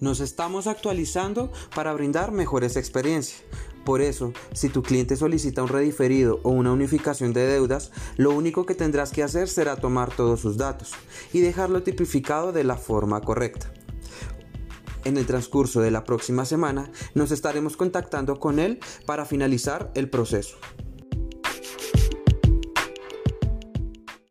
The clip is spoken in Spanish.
Nos estamos actualizando para brindar mejores experiencias. Por eso, si tu cliente solicita un rediferido o una unificación de deudas, lo único que tendrás que hacer será tomar todos sus datos y dejarlo tipificado de la forma correcta. En el transcurso de la próxima semana nos estaremos contactando con él para finalizar el proceso.